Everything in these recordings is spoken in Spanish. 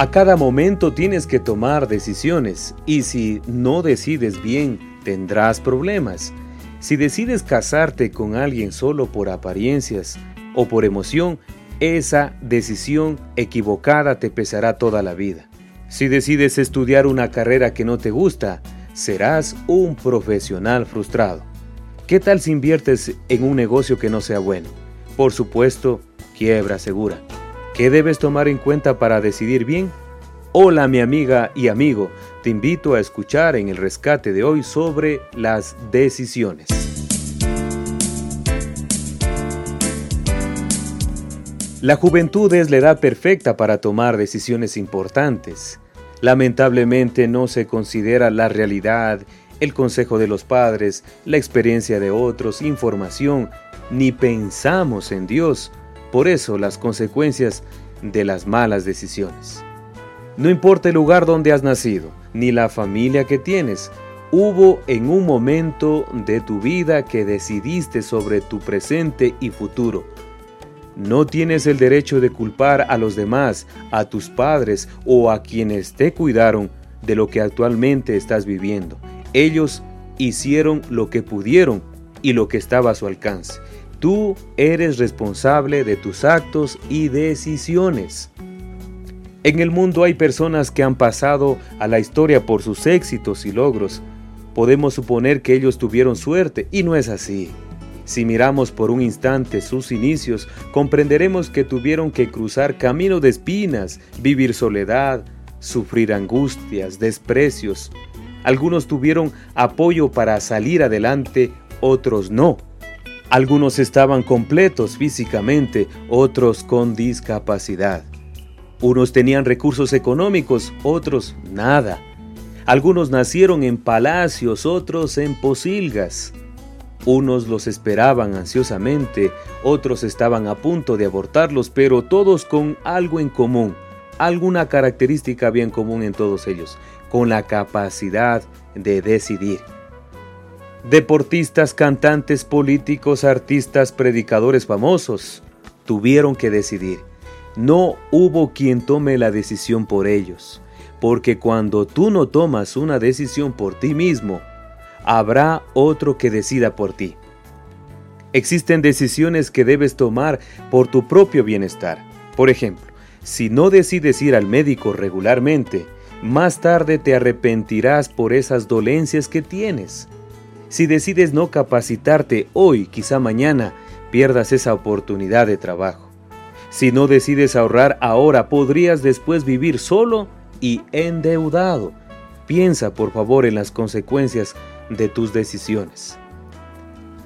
A cada momento tienes que tomar decisiones y si no decides bien tendrás problemas. Si decides casarte con alguien solo por apariencias o por emoción, esa decisión equivocada te pesará toda la vida. Si decides estudiar una carrera que no te gusta, serás un profesional frustrado. ¿Qué tal si inviertes en un negocio que no sea bueno? Por supuesto, quiebra segura. ¿Qué debes tomar en cuenta para decidir bien? Hola mi amiga y amigo, te invito a escuchar en el rescate de hoy sobre las decisiones. La juventud es la edad perfecta para tomar decisiones importantes. Lamentablemente no se considera la realidad, el consejo de los padres, la experiencia de otros, información, ni pensamos en Dios por eso las consecuencias de las malas decisiones. No importa el lugar donde has nacido, ni la familia que tienes, hubo en un momento de tu vida que decidiste sobre tu presente y futuro. No tienes el derecho de culpar a los demás, a tus padres o a quienes te cuidaron de lo que actualmente estás viviendo. Ellos hicieron lo que pudieron y lo que estaba a su alcance. Tú eres responsable de tus actos y decisiones. En el mundo hay personas que han pasado a la historia por sus éxitos y logros. Podemos suponer que ellos tuvieron suerte y no es así. Si miramos por un instante sus inicios, comprenderemos que tuvieron que cruzar camino de espinas, vivir soledad, sufrir angustias, desprecios. Algunos tuvieron apoyo para salir adelante, otros no. Algunos estaban completos físicamente, otros con discapacidad. Unos tenían recursos económicos, otros nada. Algunos nacieron en palacios, otros en posilgas. Unos los esperaban ansiosamente, otros estaban a punto de abortarlos, pero todos con algo en común, alguna característica bien común en todos ellos, con la capacidad de decidir. Deportistas, cantantes, políticos, artistas, predicadores famosos tuvieron que decidir. No hubo quien tome la decisión por ellos, porque cuando tú no tomas una decisión por ti mismo, habrá otro que decida por ti. Existen decisiones que debes tomar por tu propio bienestar. Por ejemplo, si no decides ir al médico regularmente, más tarde te arrepentirás por esas dolencias que tienes. Si decides no capacitarte hoy, quizá mañana, pierdas esa oportunidad de trabajo. Si no decides ahorrar ahora, podrías después vivir solo y endeudado. Piensa por favor en las consecuencias de tus decisiones.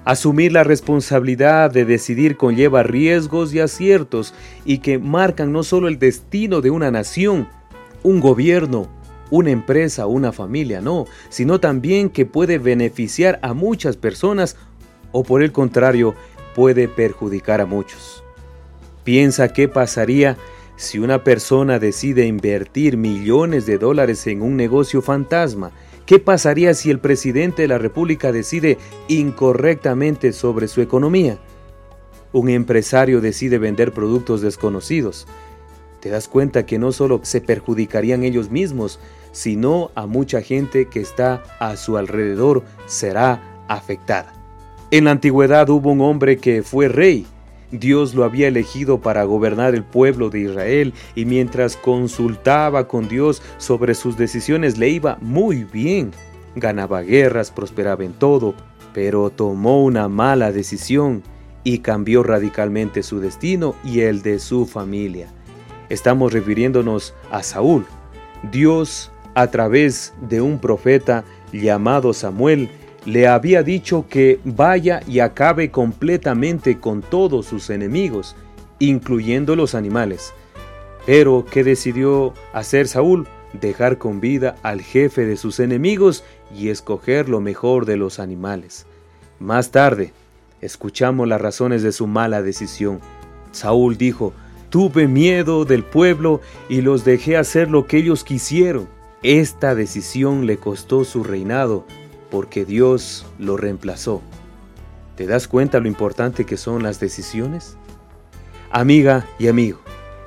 Asumir la responsabilidad de decidir conlleva riesgos y aciertos y que marcan no solo el destino de una nación, un gobierno, una empresa, una familia, no, sino también que puede beneficiar a muchas personas o por el contrario puede perjudicar a muchos. Piensa qué pasaría si una persona decide invertir millones de dólares en un negocio fantasma. ¿Qué pasaría si el presidente de la República decide incorrectamente sobre su economía? Un empresario decide vender productos desconocidos te das cuenta que no solo se perjudicarían ellos mismos, sino a mucha gente que está a su alrededor será afectada. En la antigüedad hubo un hombre que fue rey. Dios lo había elegido para gobernar el pueblo de Israel y mientras consultaba con Dios sobre sus decisiones le iba muy bien. Ganaba guerras, prosperaba en todo, pero tomó una mala decisión y cambió radicalmente su destino y el de su familia. Estamos refiriéndonos a Saúl. Dios, a través de un profeta llamado Samuel, le había dicho que vaya y acabe completamente con todos sus enemigos, incluyendo los animales. Pero, ¿qué decidió hacer Saúl? Dejar con vida al jefe de sus enemigos y escoger lo mejor de los animales. Más tarde, escuchamos las razones de su mala decisión. Saúl dijo, Tuve miedo del pueblo y los dejé hacer lo que ellos quisieron. Esta decisión le costó su reinado porque Dios lo reemplazó. ¿Te das cuenta lo importante que son las decisiones? Amiga y amigo,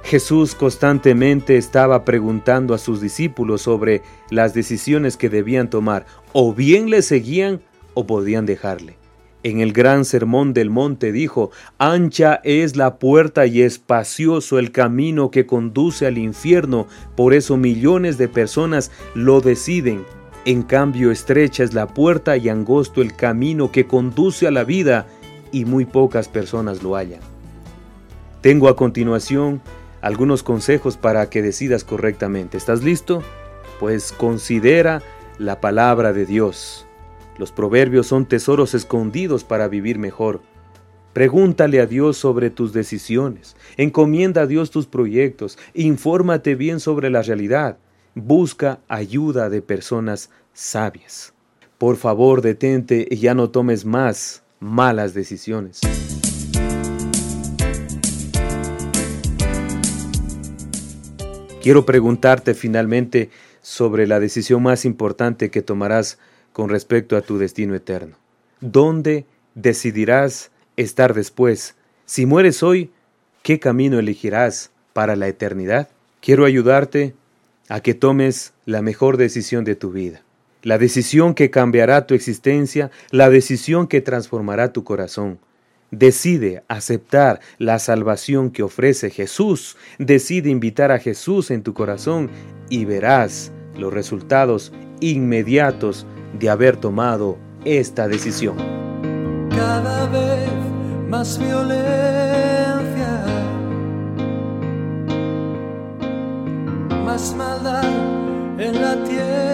Jesús constantemente estaba preguntando a sus discípulos sobre las decisiones que debían tomar. O bien le seguían o podían dejarle. En el gran sermón del monte dijo, Ancha es la puerta y espacioso el camino que conduce al infierno, por eso millones de personas lo deciden. En cambio estrecha es la puerta y angosto el camino que conduce a la vida, y muy pocas personas lo hallan. Tengo a continuación algunos consejos para que decidas correctamente. ¿Estás listo? Pues considera la palabra de Dios. Los proverbios son tesoros escondidos para vivir mejor. Pregúntale a Dios sobre tus decisiones. Encomienda a Dios tus proyectos. Infórmate bien sobre la realidad. Busca ayuda de personas sabias. Por favor, detente y ya no tomes más malas decisiones. Quiero preguntarte finalmente sobre la decisión más importante que tomarás con respecto a tu destino eterno. ¿Dónde decidirás estar después? Si mueres hoy, ¿qué camino elegirás para la eternidad? Quiero ayudarte a que tomes la mejor decisión de tu vida, la decisión que cambiará tu existencia, la decisión que transformará tu corazón. Decide aceptar la salvación que ofrece Jesús. Decide invitar a Jesús en tu corazón y verás los resultados inmediatos de haber tomado esta decisión. Cada vez más violencia, más maldad en la tierra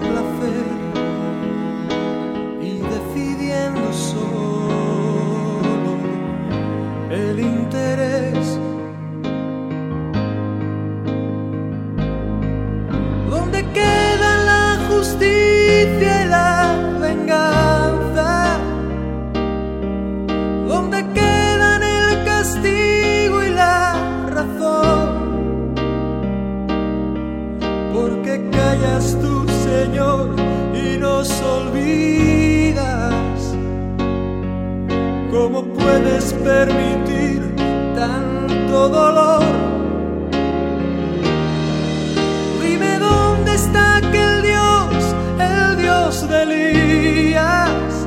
真 ¿Cómo puedes permitir tanto dolor? Dime dónde está aquel Dios, el Dios de Elías,